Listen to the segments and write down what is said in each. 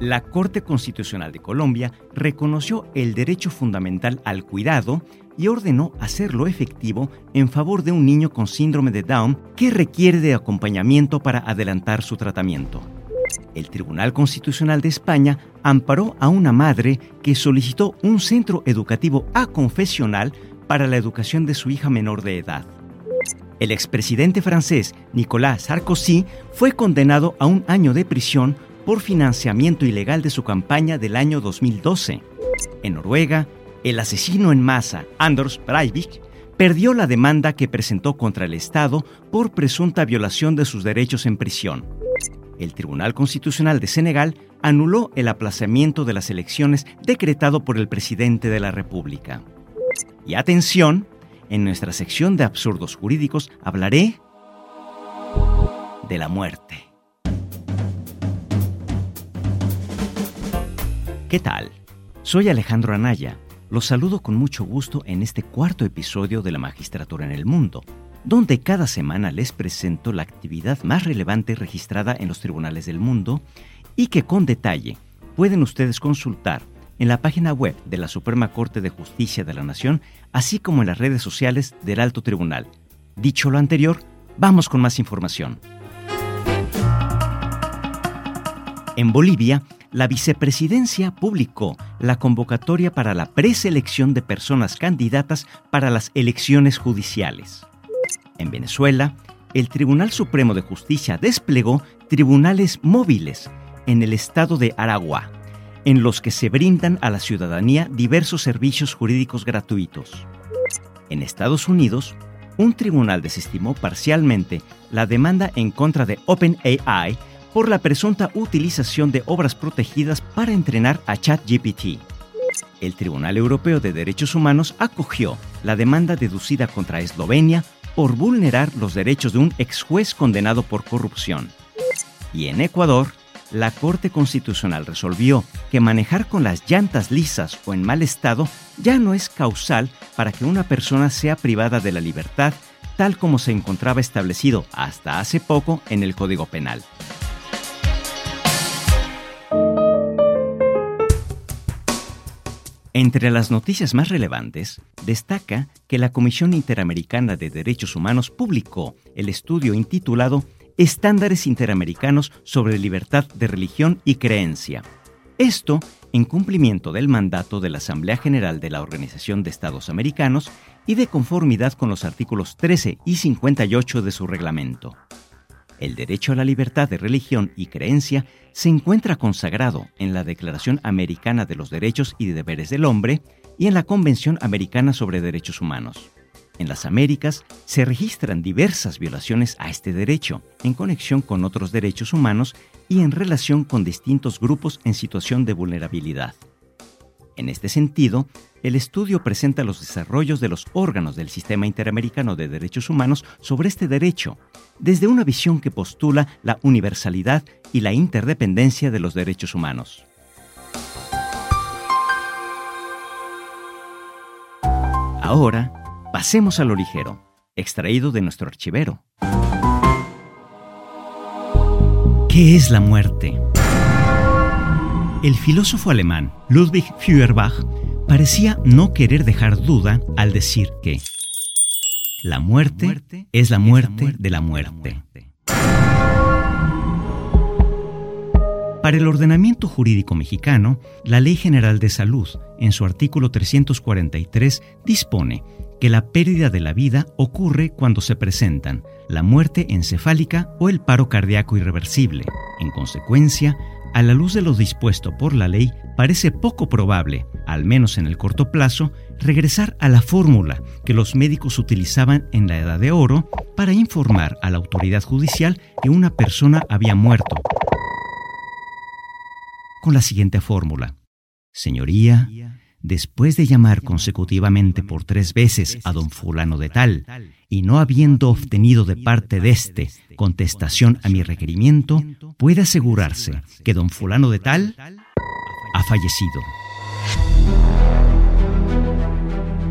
La Corte Constitucional de Colombia reconoció el derecho fundamental al cuidado y ordenó hacerlo efectivo en favor de un niño con síndrome de Down que requiere de acompañamiento para adelantar su tratamiento. El Tribunal Constitucional de España amparó a una madre que solicitó un centro educativo aconfesional para la educación de su hija menor de edad. El expresidente francés Nicolas Sarkozy fue condenado a un año de prisión por financiamiento ilegal de su campaña del año 2012. En Noruega, el asesino en masa Anders Breivik perdió la demanda que presentó contra el Estado por presunta violación de sus derechos en prisión. El Tribunal Constitucional de Senegal anuló el aplazamiento de las elecciones decretado por el presidente de la República. Y atención, en nuestra sección de absurdos jurídicos hablaré de la muerte. ¿Qué tal? Soy Alejandro Anaya. Los saludo con mucho gusto en este cuarto episodio de la Magistratura en el Mundo, donde cada semana les presento la actividad más relevante registrada en los tribunales del mundo y que con detalle pueden ustedes consultar en la página web de la Suprema Corte de Justicia de la Nación, así como en las redes sociales del Alto Tribunal. Dicho lo anterior, vamos con más información. En Bolivia, la vicepresidencia publicó la convocatoria para la preselección de personas candidatas para las elecciones judiciales. En Venezuela, el Tribunal Supremo de Justicia desplegó tribunales móviles en el estado de Aragua, en los que se brindan a la ciudadanía diversos servicios jurídicos gratuitos. En Estados Unidos, un tribunal desestimó parcialmente la demanda en contra de OpenAI por la presunta utilización de obras protegidas para entrenar a ChatGPT. El Tribunal Europeo de Derechos Humanos acogió la demanda deducida contra Eslovenia por vulnerar los derechos de un ex juez condenado por corrupción. Y en Ecuador, la Corte Constitucional resolvió que manejar con las llantas lisas o en mal estado ya no es causal para que una persona sea privada de la libertad, tal como se encontraba establecido hasta hace poco en el Código Penal. Entre las noticias más relevantes, destaca que la Comisión Interamericana de Derechos Humanos publicó el estudio intitulado Estándares Interamericanos sobre Libertad de Religión y Creencia. Esto en cumplimiento del mandato de la Asamblea General de la Organización de Estados Americanos y de conformidad con los artículos 13 y 58 de su reglamento. El derecho a la libertad de religión y creencia se encuentra consagrado en la Declaración Americana de los Derechos y Deberes del Hombre y en la Convención Americana sobre Derechos Humanos. En las Américas se registran diversas violaciones a este derecho en conexión con otros derechos humanos y en relación con distintos grupos en situación de vulnerabilidad. En este sentido, el estudio presenta los desarrollos de los órganos del Sistema Interamericano de Derechos Humanos sobre este derecho, desde una visión que postula la universalidad y la interdependencia de los derechos humanos. Ahora, pasemos a lo ligero, extraído de nuestro archivero. ¿Qué es la muerte? El filósofo alemán Ludwig Feuerbach parecía no querer dejar duda al decir que la muerte es la muerte de la muerte. Para el ordenamiento jurídico mexicano, la Ley General de Salud, en su artículo 343, dispone que la pérdida de la vida ocurre cuando se presentan la muerte encefálica o el paro cardíaco irreversible. En consecuencia, a la luz de lo dispuesto por la ley, parece poco probable, al menos en el corto plazo, regresar a la fórmula que los médicos utilizaban en la Edad de Oro para informar a la autoridad judicial que una persona había muerto. Con la siguiente fórmula. Señoría, después de llamar consecutivamente por tres veces a don fulano de tal, y no habiendo obtenido de parte de éste contestación a mi requerimiento, puede asegurarse que don fulano de tal ha fallecido.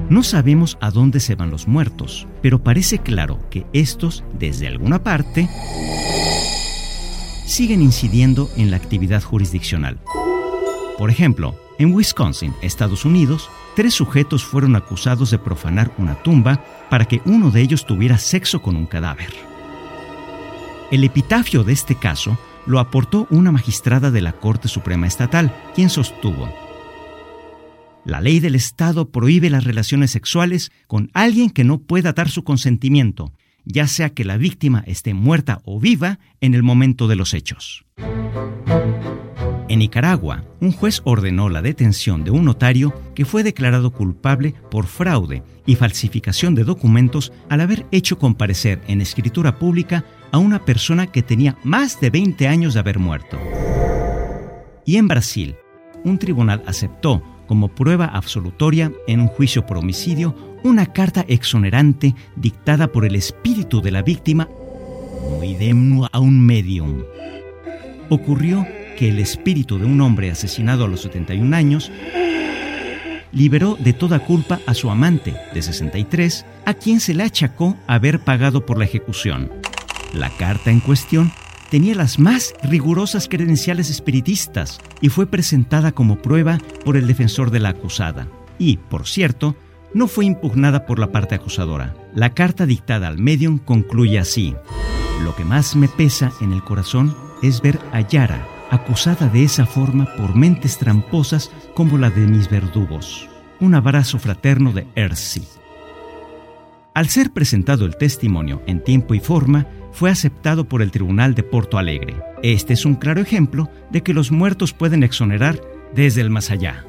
No sabemos a dónde se van los muertos, pero parece claro que estos, desde alguna parte, siguen incidiendo en la actividad jurisdiccional. Por ejemplo, en Wisconsin, Estados Unidos, tres sujetos fueron acusados de profanar una tumba para que uno de ellos tuviera sexo con un cadáver. El epitafio de este caso lo aportó una magistrada de la Corte Suprema Estatal, quien sostuvo, la ley del Estado prohíbe las relaciones sexuales con alguien que no pueda dar su consentimiento, ya sea que la víctima esté muerta o viva en el momento de los hechos. En Nicaragua, un juez ordenó la detención de un notario que fue declarado culpable por fraude y falsificación de documentos al haber hecho comparecer en escritura pública a una persona que tenía más de 20 años de haber muerto. Y en Brasil, un tribunal aceptó como prueba absolutoria en un juicio por homicidio una carta exonerante dictada por el espíritu de la víctima, muy a un medium. Ocurrió que el espíritu de un hombre asesinado a los 71 años liberó de toda culpa a su amante de 63, a quien se le achacó haber pagado por la ejecución. La carta en cuestión tenía las más rigurosas credenciales espiritistas y fue presentada como prueba por el defensor de la acusada. Y, por cierto, no fue impugnada por la parte acusadora. La carta dictada al medium concluye así. Lo que más me pesa en el corazón es ver a Yara acusada de esa forma por mentes tramposas como la de mis verdugos. Un abrazo fraterno de Ersi. Al ser presentado el testimonio en tiempo y forma, fue aceptado por el Tribunal de Porto Alegre. Este es un claro ejemplo de que los muertos pueden exonerar desde el más allá.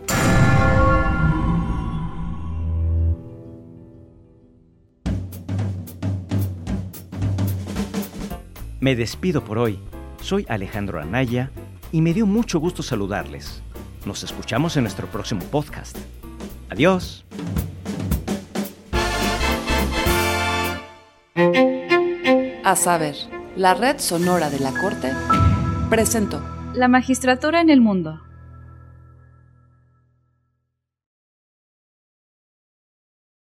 Me despido por hoy. Soy Alejandro Anaya y me dio mucho gusto saludarles. Nos escuchamos en nuestro próximo podcast. Adiós. A saber, la red sonora de la Corte presentó La magistratura en el mundo